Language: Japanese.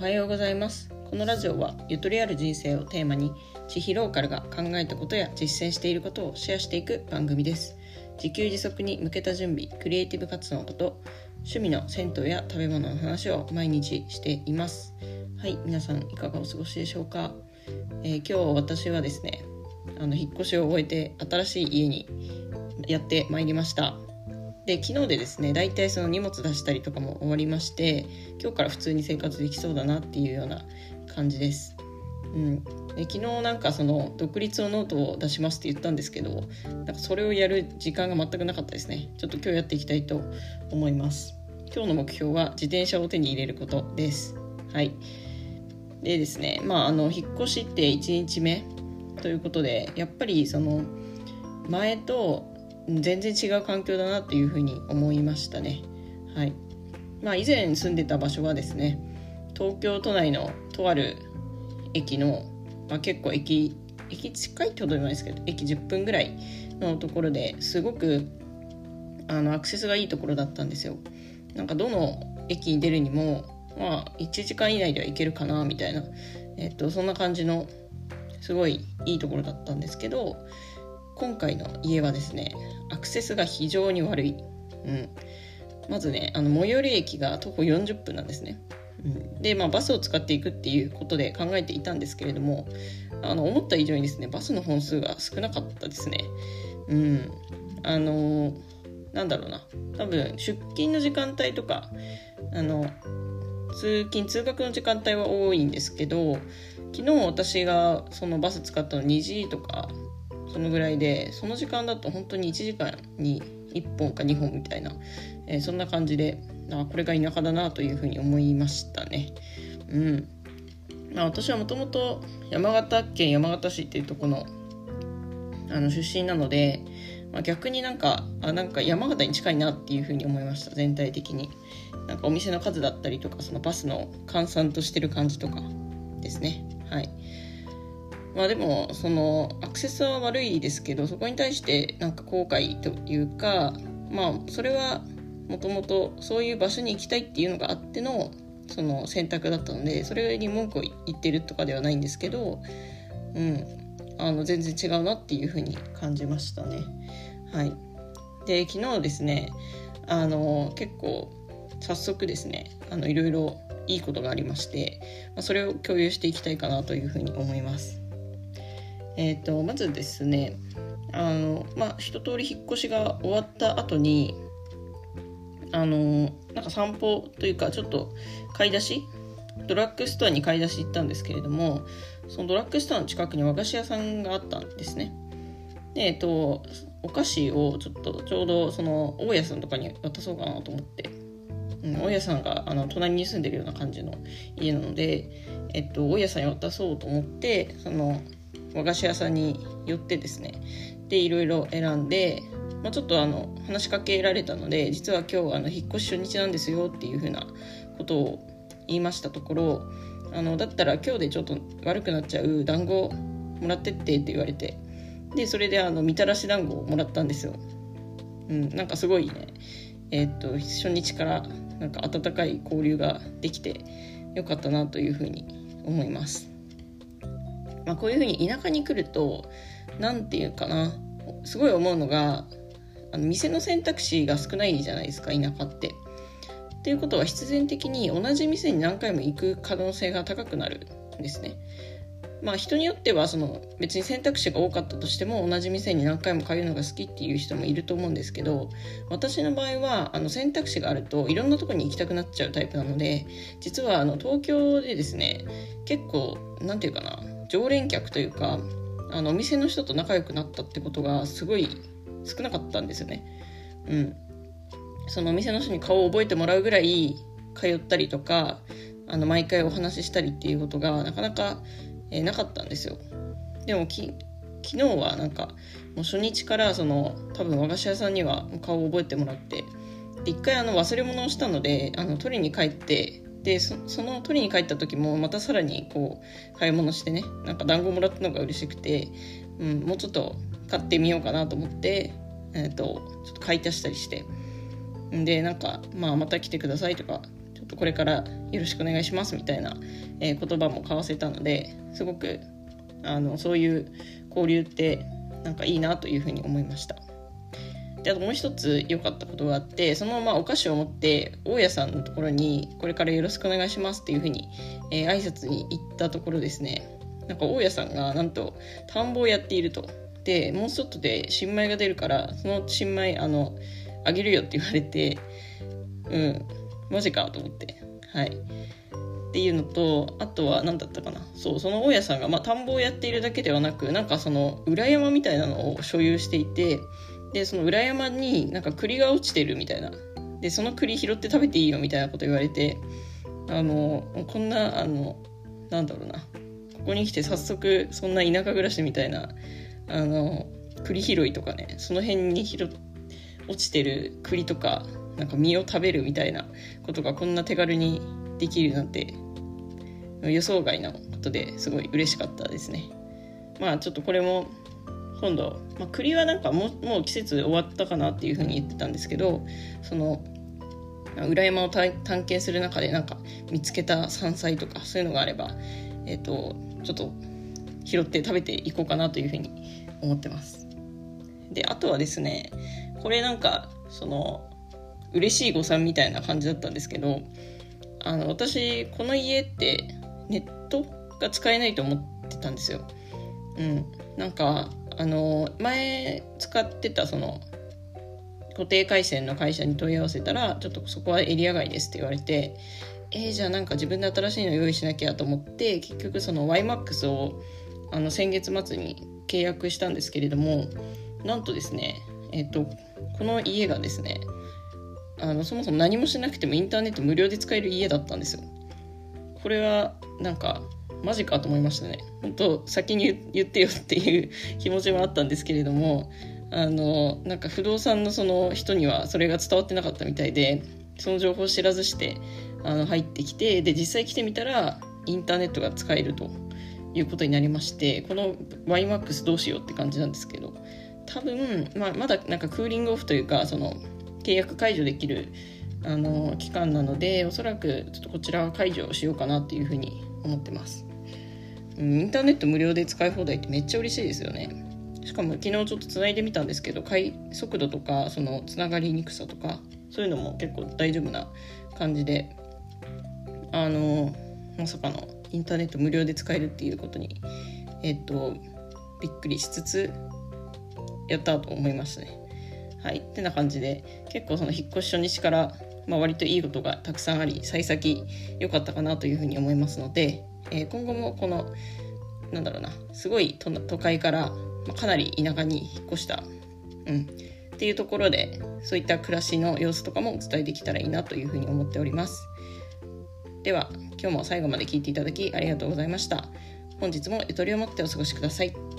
おはようございます。このラジオはゆとりある人生をテーマに地域ローカルが考えたことや実践していることをシェアしていく番組です。自給自足に向けた準備クリエイティブ活動のこと趣味の銭湯や食べ物の話を毎日しています。はい皆さんいかがお過ごしでしょうか、えー、今日私はですねあの引っ越しを終えて新しい家にやってまいりました。で昨日でですね大体その荷物出したりとかも終わりまして今日から普通に生活できそうだなっていうような感じです。うん、で昨日なんかその独立のノートを出しますって言ったんですけどなんかそれをやる時間が全くなかったですね。ちょっと今日やっていきたいと思います。今日の目標は自転車を手に入れることです。はい。でですねまああの引っ越しって1日目ということでやっぱりその前と全然違う環境だなっていうふうに思いましたね。はいまあ、以前住んでた場所はですね東京都内のとある駅の、まあ、結構駅駅近いってことでもないですけど駅10分ぐらいのところですごくあのアクセスがいいところだったんですよ。なんかどの駅に出るにもまあ1時間以内では行けるかなみたいな、えっと、そんな感じのすごいいいところだったんですけど今回の家はですねアクセスが非常に悪い、うん、まずねあの最寄り駅が徒歩40分なんですね、うん、で、まあ、バスを使っていくっていうことで考えていたんですけれどもあの思った以上にですねバスの本数が少なかったですね。うん。あのー、なんだろうな。多分出勤の時間帯とかあの通勤通学の時間帯は多いんですけど昨日私がそのバス使ったの2時とかそのぐらいでその時間だと本当に1時間に1本か2本みたいな、えー、そんな感じであこれが田舎だなというふうに思いましたね。うん。まあ、私はもともと山形県山形市っていうとこのあの出身なので、まあ、逆になんかあなんか山形に近いなっていうふうに思いました全体的に。なんかお店の数だったりとかそのバスの閑散としてる感じとかですね。はい。まあでもそのアクセスは悪いですけどそこに対してなんか後悔というかまあそれはもともとそういう場所に行きたいっていうのがあってのその選択だったのでそれに文句を言ってるとかではないんですけど、うん、あの全然違うなっていうふうに感じましたね。はい、で昨日ですねあの結構早速ですねあのいろいろいいことがありまして、まあ、それを共有していきたいかなというふうに思います。えーと、まずですねあの、まあ、一通り引っ越しが終わった後にあのなんか散歩というかちょっと買い出しドラッグストアに買い出し行ったんですけれどもそのドラッグストアの近くに和菓子屋さんがあったんですね。で、えっと、お菓子をちょっとちょうどその大家さんとかに渡そうかなと思って、うん、大家さんがあの隣に住んでるような感じの家なので、えっと、大家さんに渡そうと思ってその和菓子屋さんに寄ってですねでいろいろ選んで、まあ、ちょっとあの話しかけられたので実は今日あの引っ越し初日なんですよっていうふうなことを言いましたところあのだったら今日でちょっと悪くなっちゃう団子もらってってって言われてでそれであのみたらし団子をもらったんですよ。うん、なんかすごいねえー、っと初日からなんか温かい交流ができてよかったなというふうに思います。まあ、こういうふうに田舎に来ると何て言うかなすごい思うのがあの店の選択肢が少ないじゃないですか田舎って。っていうことは必然的に同じ店に何回も行く可能性が高くなるんですね。まあ人によってはその別に選択肢が多かったとしても同じ店に何回も通うのが好きっていう人もいると思うんですけど私の場合はあの選択肢があるといろんなとこに行きたくなっちゃうタイプなので実はあの東京でですね結構何て言うかな常連客というかあのお店の人と仲良くなったってことがすごい少なかったんですよね。うん、そのお店の人に顔を覚えてもらうぐらい通ったりとかあの毎回お話ししたりっていうことがなかなか、えー、なかったんですよ。でもき昨日はなんかもう初日からその多分和菓子屋さんには顔を覚えてもらってで一回あの忘れ物をしたのであの取りに帰ってでその取りに帰った時もまたさらにこう買い物してねなんか団子もらったのが嬉しくて、うん、もうちょっと買ってみようかなと思って、えーと、ちょっと買い足したりしてでなんか、まあ、また来てくださいとかちょっとこれからよろしくお願いしますみたいな、えー、言葉も交わせたのですごくあのそういう交流ってなんかいいなというふうに思いました。であともう一つ良かったことがあってそのままお菓子を持って大家さんのところにこれからよろしくお願いしますっていうふうに、えー、挨拶に行ったところですね。なんか大家さんがなんと田んぼをやっていると。でもうちょっとで新米が出るからその新米あのあげるよって言われてうんマジかと思って。はい。っていうのとあとは何だったかな。そうその大家さんが、まあ、田んぼをやっているだけではなくなんかその裏山みたいなのを所有していてでその裏山になんか栗が落ちてるみたいな。でその栗拾って食べていいよみたいなこと言われて。あのこんなあのなんだろうな。ここに来て早速そんな田舎暮らしみたいなあの栗拾いとかねその辺に拾落ちてる栗とかなんか実を食べるみたいなことがこんな手軽にできるなんて予想外のことですごい嬉しかったですね。まあちょっとこれも今度、まあ、栗はなんかももう季節終わったかなっていうふうに言ってたんですけどその裏山を探検する中でなんか見つけた山菜とかそういうのがあれば、えーと、ちょっと拾って食べていこうかなというふうに思ってます。であとはですねこれなんかその嬉しい誤算みたいな感じだったんですけどあの私この家ってネットが使えないと思ってたんですよ。うん、なんかあの前使ってたその固定回線の会社に問い合わせたらちょっとそこはエリア外ですって言われてえー、じゃあなんか自分で新しいの用意しなきゃと思って結局その YMAX をあの先月末に契約したんですけれどもなんとですねえっ、ー、とこの家がですねあのそもそも何もしなくてもインターネット無料で使える家だったんですよ。これはなんかマジかと思いましたね。本当先に言ってよっていう気持ちもあったんですけれどもあのなんか不動産のその人にはそれが伝わってなかったみたいでその情報を知らずしてあの入ってきてで実際来てみたらインターネットが使えるということになりましてこの YMAX どうしようって感じなんですけど多分、まあ、まだなんかクーリングオフというかその契約解除できるあの期間なのでおそらくちょっとこちらは解除しようかなっていうふうに思ってます。インターネット無料で使い放題ってめっちゃ嬉しいですよね。しかも昨日ちょっとつないでみたんですけど速度とかそのつながりにくさとかそういうのも結構大丈夫な感じであのまさかのインターネット無料で使えるっていうことにえっとびっくりしつつやったと思いましたね。はい。ってな感じで結構その引っ越し初日から、まあ、割といいことがたくさんあり幸先良かったかなというふうに思いますのでえー、今後もこのなんだろうなすごい都会から、ま、かなり田舎に引っ越した、うん、っていうところでそういった暮らしの様子とかもお伝えできたらいいなというふうに思っております。では今日も最後まで聞いていただきありがとうございました。本日もゆとりを持ってお過ごしください。